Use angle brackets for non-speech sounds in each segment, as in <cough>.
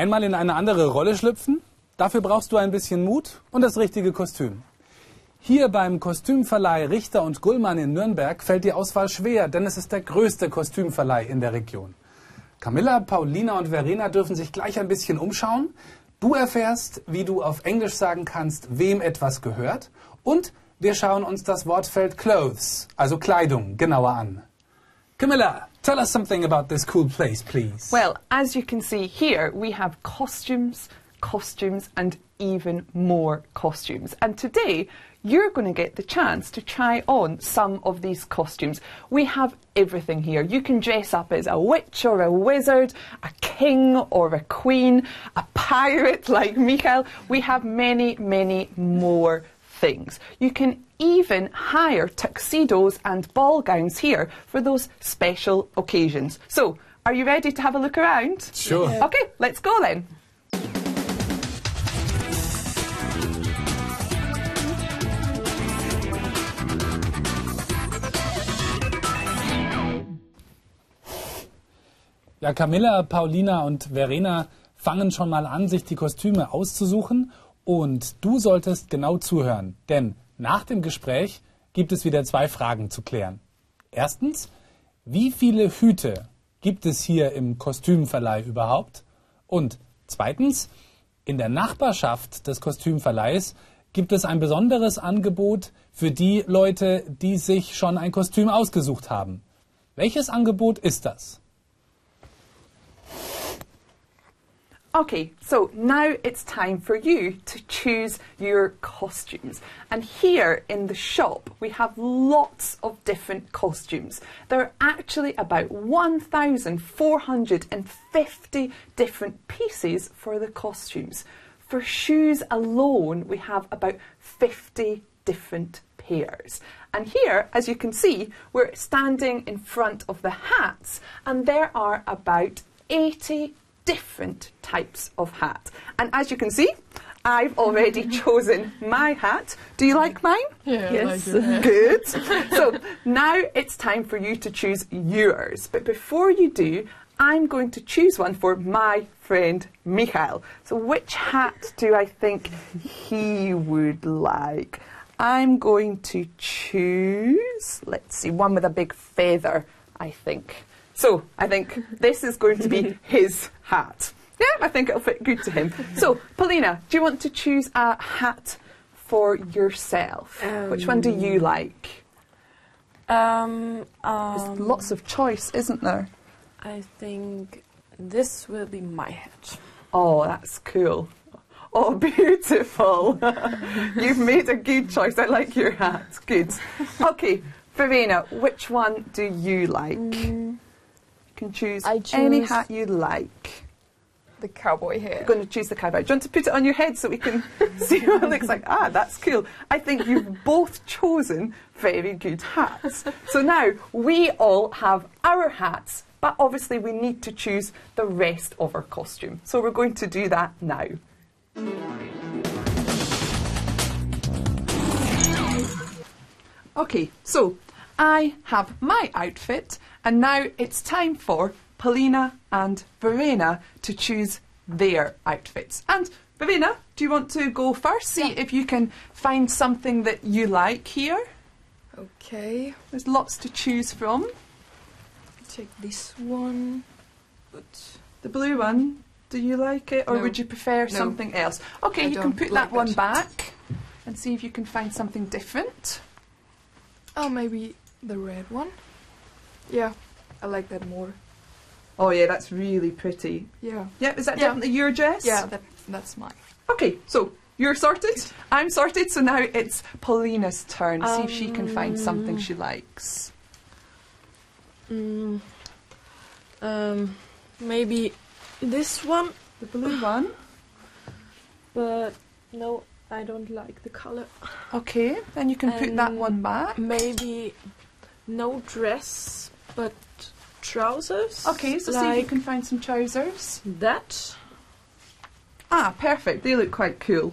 Einmal in eine andere Rolle schlüpfen? Dafür brauchst du ein bisschen Mut und das richtige Kostüm. Hier beim Kostümverleih Richter und Gullmann in Nürnberg fällt die Auswahl schwer, denn es ist der größte Kostümverleih in der Region. Camilla, Paulina und Verena dürfen sich gleich ein bisschen umschauen. Du erfährst, wie du auf Englisch sagen kannst, wem etwas gehört. Und wir schauen uns das Wortfeld Clothes, also Kleidung, genauer an. Camilla, tell us something about this cool place, please. Well, as you can see here, we have costumes, costumes, and even more costumes. And today, you're going to get the chance to try on some of these costumes. We have everything here. You can dress up as a witch or a wizard, a king or a queen, a pirate <laughs> like Michael. We have many, many more things. You can even hire tuxedos and ball gowns here for those special occasions. So, are you ready to have a look around? Sure. Okay, let's go then. Ja, Camilla, Paulina und Verena fangen schon mal an, sich die Kostüme auszusuchen. Und du solltest genau zuhören, denn nach dem Gespräch gibt es wieder zwei Fragen zu klären. Erstens, wie viele Hüte gibt es hier im Kostümverleih überhaupt? Und zweitens, in der Nachbarschaft des Kostümverleihs gibt es ein besonderes Angebot für die Leute, die sich schon ein Kostüm ausgesucht haben. Welches Angebot ist das? Okay, so now it's time for you to choose your costumes. And here in the shop, we have lots of different costumes. There are actually about 1,450 different pieces for the costumes. For shoes alone, we have about 50 different pairs. And here, as you can see, we're standing in front of the hats, and there are about 80 different types of hat. And as you can see, I've already <laughs> chosen my hat. Do you like mine? Yeah, yes. Like. Good. <laughs> so now it's time for you to choose yours. But before you do, I'm going to choose one for my friend Michael. So which hat do I think he would like? I'm going to choose, let's see, one with a big feather, I think. So I think this is going to be <laughs> his hat. Yeah, I think it'll fit good to him. So, Paulina, do you want to choose a hat for yourself? Which one do you like? Um, There's um, lots of choice, isn't there? I think this will be my hat. Oh, that's cool. Oh, <laughs> beautiful. <laughs> You've made a good choice. I like your hat. Good. Okay, Verena, which one do you like? You can choose I any hat you like. The cowboy hat. I'm going to choose the cowboy. Do you want to put it on your head so we can <laughs> see what it looks like? Ah, that's cool. I think you've both chosen very good hats. So now we all have our hats, but obviously we need to choose the rest of our costume. So we're going to do that now. Okay, so I have my outfit, and now it's time for Paulina and Verena to choose their outfits. And Verena, do you want to go first? See if you can find something that you like here. Okay, There's lots to choose from. take this one. But The blue one, do you like it, or No. would you prefer No. something else? Okay, I you can put like that one back and see if you can find something different. oh, maybe the red one. Yeah, I like that more. Oh yeah, that's really pretty. Yeah, Yep, is that Yeah. definitely your dress? yeah, that that's mine. Okay, so you're sorted. I'm sorted. So now it's Paulina's turn. See if she can find something she likes. Mm, um, maybe this one, The blue one. but no, I don't like the color. Okay, then you can put that Um, one back. Maybe no dress, but trousers. Okay, so see if you can find some trousers. that. Ah, perfect. They look quite cool.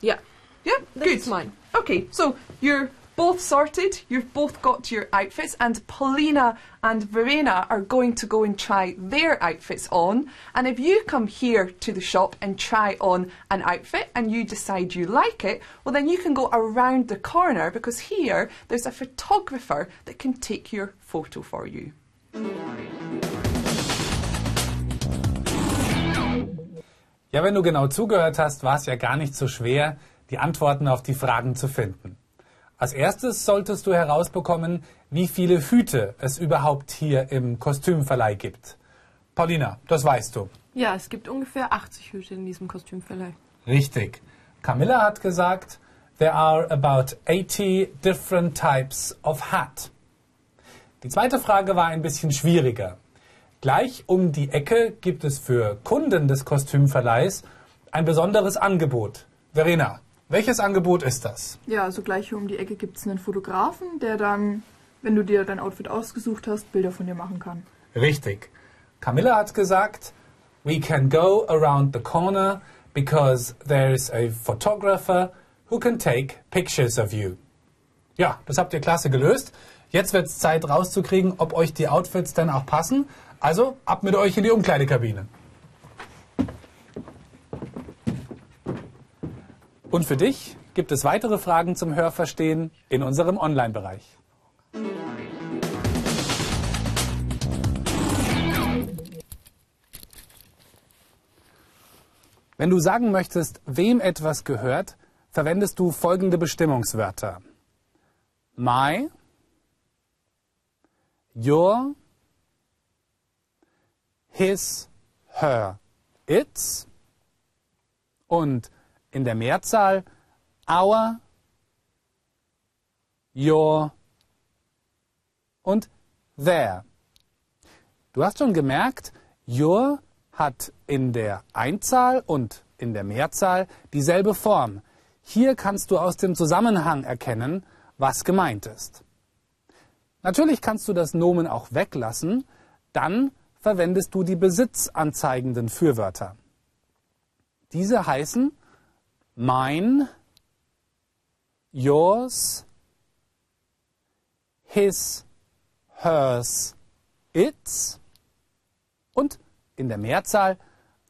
Yeah. Yep, good. Mine. Okay, so you're both sorted. You've both got your outfits, and Paulina and Verena are going to go and try their outfits on. And if you come here to the shop and try on an outfit and you decide you like it, well, then you can go around the corner because here there's a photographer that can take your photo for you. Ja, wenn du genau zugehört hast, war es ja gar nicht so schwer, die Antworten auf die Fragen zu finden. Als erstes solltest du herausbekommen, wie viele Hüte es überhaupt hier im Kostümverleih gibt. Paulina, das weißt du. Ja, es gibt ungefähr 80 Hüte in diesem Kostümverleih. Richtig. Camilla hat gesagt, there are about 80 different types of hat. Die zweite Frage war ein bisschen schwieriger. Gleich um die Ecke gibt es für Kunden des Kostümverleihs ein besonderes Angebot. Verena, welches Angebot ist das? Ja, also gleich hier um die Ecke gibt es einen Fotografen, der dann, wenn du dir dein Outfit ausgesucht hast, Bilder von dir machen kann. Richtig. Camilla hat gesagt, we can go around the corner because there's a photographer who can take pictures of you. Ja, das habt ihr klasse gelöst. Jetzt wird es Zeit rauszukriegen, ob euch die Outfits dann auch passen. Also ab mit euch in die Umkleidekabine. Und für dich gibt es weitere Fragen zum Hörverstehen in unserem Online-Bereich. Wenn du sagen möchtest, wem etwas gehört, verwendest du folgende Bestimmungswörter. My, your, his, her, its und in der Mehrzahl our, your und their. Du hast schon gemerkt, your hat in der Einzahl und in der Mehrzahl dieselbe Form. Hier kannst du aus dem Zusammenhang erkennen, was gemeint ist. Natürlich kannst du das Nomen auch weglassen, dann verwendest du die besitzanzeigenden Fürwörter. Diese heißen mine, yours, his, hers, its und in der Mehrzahl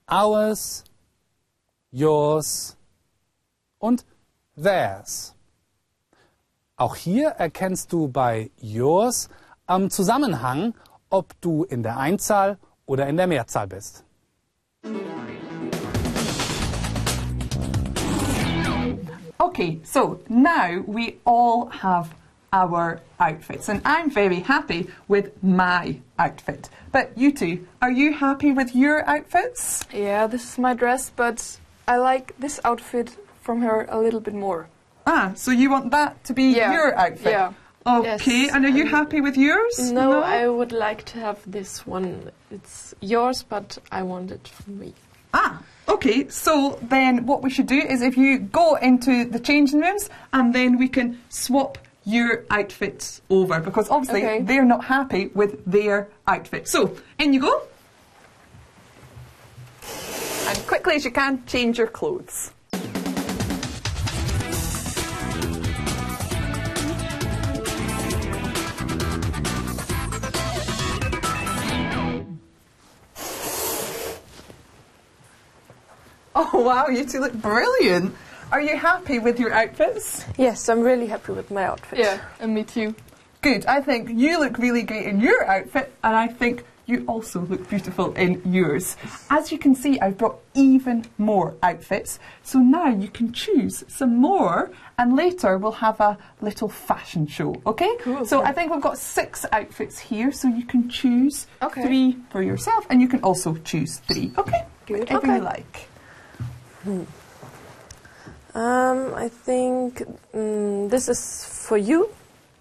ours, yours und theirs. Auch hier erkennst du bei yours am Zusammenhang, ob du in der Einzahl oder in der Mehrzahl bist. Okay, so now we all have our outfits, and I'm very happy with my outfit. But you two, are you happy with your outfits? Yeah, this is my dress, but I like this outfit from her a little bit more. Ah, so you want that to be Yeah, your outfit? yeah. Okay, Yes, and are you happy with yours? No, I would like to have this one. It's yours, but I want it for me. Ah, okay. So then what we should do is if you go into the changing rooms and then we can swap your outfits over because obviously Okay. they're not happy with their outfit. So, in you go. And quickly as you can, change your clothes. Wow, you two look brilliant. Are you happy with your outfits? Yes, I'm really happy with my outfit. Yeah, and me too. Good. I think you look really great in your outfit, and I think you also look beautiful in yours. As you can see, I've brought even more outfits. So now you can choose some more, and later we'll have a little fashion show, okay? Cool. So I think we've got six outfits here, so you can choose Okay. three for yourself, and you can also choose three, okay? Good. Whatever Okay. you like. Um, I think mm, this is for you,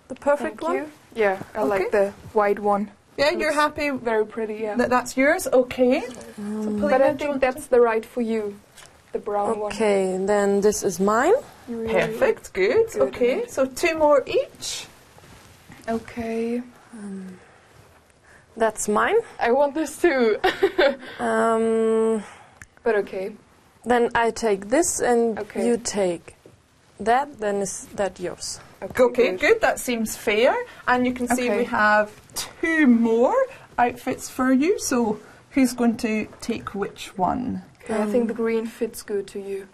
the perfect Thank one. you. Yeah, I Okay. like the white one. Yeah, you're happy Very pretty, yeah. that that's yours, okay? So but I think that's the right for you. The brown one. Okay, then this is mine. Really Perfect, good. Good. Okay, so two more each. like- Okay. That's mine. I want this too. <laughs> Um, but okay. Then I take this, and Okay. you take that, then is that yours? Okay, good. That seems fair. And you can see Okay. we have two more outfits for you. So who's going to take which one? Okay, I um, think the green fits good to you.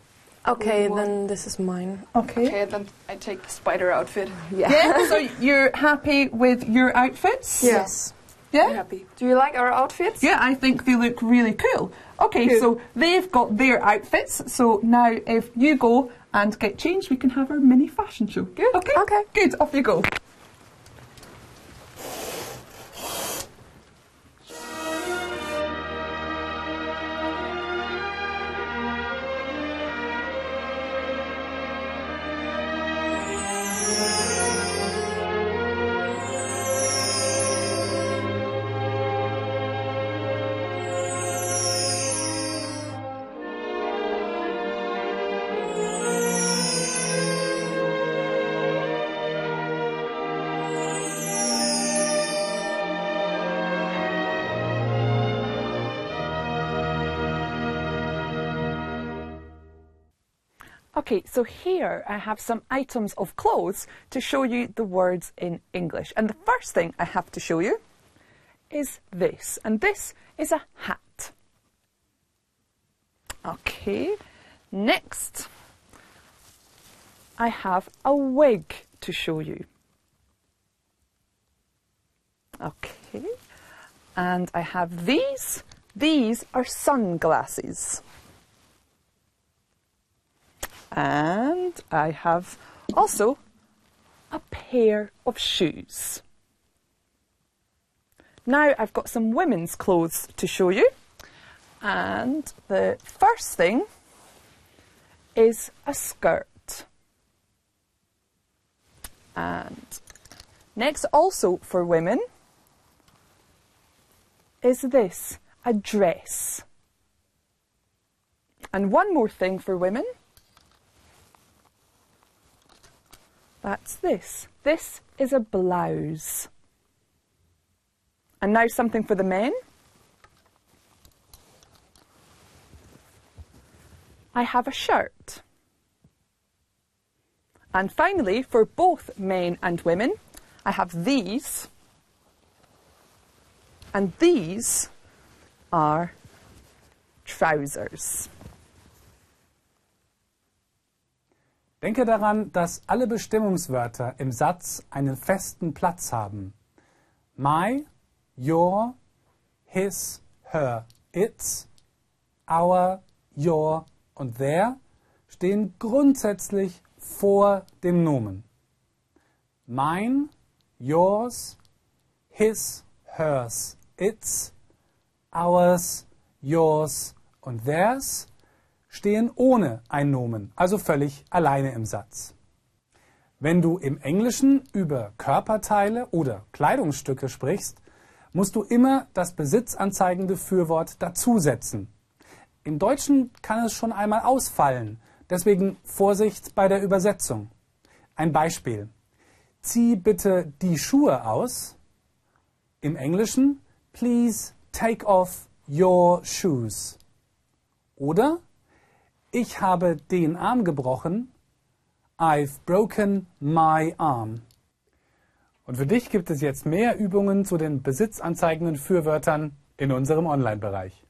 Okay, One. then this is mine. Okay. Okay, then I take the spider outfit. Yeah. so <laughs> you're happy with your outfits? Yeah. Yes. Yeah. Happy. Do you like our outfits? Yeah, I think they look really cool. Okay, Good. so they've got their outfits. So now, if you go and get changed, we can have our mini fashion show. Good. Okay. Okay. Good. Off you go. Okay, so here I have some items of clothes to show you the words in English. And the first thing I have to show you is this. And this is a hat. Okay, next I have a wig to show you. Okay, and I have these. These are sunglasses. And I have also a pair of shoes. Now I've got some women's clothes to show you. And the first thing is a skirt. And next, also for women, is this a dress. And one more thing for women. That's this. This is a blouse. And now something for the men. I have a shirt. And finally, for both men and women, I have these. And these are trousers. Denke daran, dass alle Bestimmungswörter im Satz einen festen Platz haben. My, your, his, her, its, our, your und their stehen grundsätzlich vor dem Nomen. Mine, yours, his, hers, its, ours, yours und theirs stehen ohne ein Nomen, also völlig alleine im Satz. Wenn du im Englischen über Körperteile oder Kleidungsstücke sprichst, musst du immer das besitzanzeigende Fürwort dazusetzen. Im Deutschen kann es schon einmal ausfallen, deswegen Vorsicht bei der Übersetzung. Ein Beispiel. Zieh bitte die Schuhe aus. Im Englischen, please take off your shoes. Oder ich habe den Arm gebrochen. I've broken my arm. Und für dich gibt es jetzt mehr Übungen zu den besitzanzeigenden Fürwörtern in unserem Online-Bereich.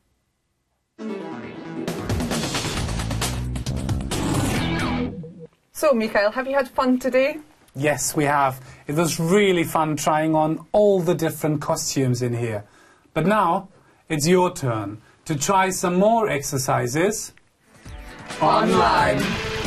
So, Michael, have you had fun today? Yes, we have. It was really fun trying on all the different costumes in here. But now it's your turn to try some more exercises online.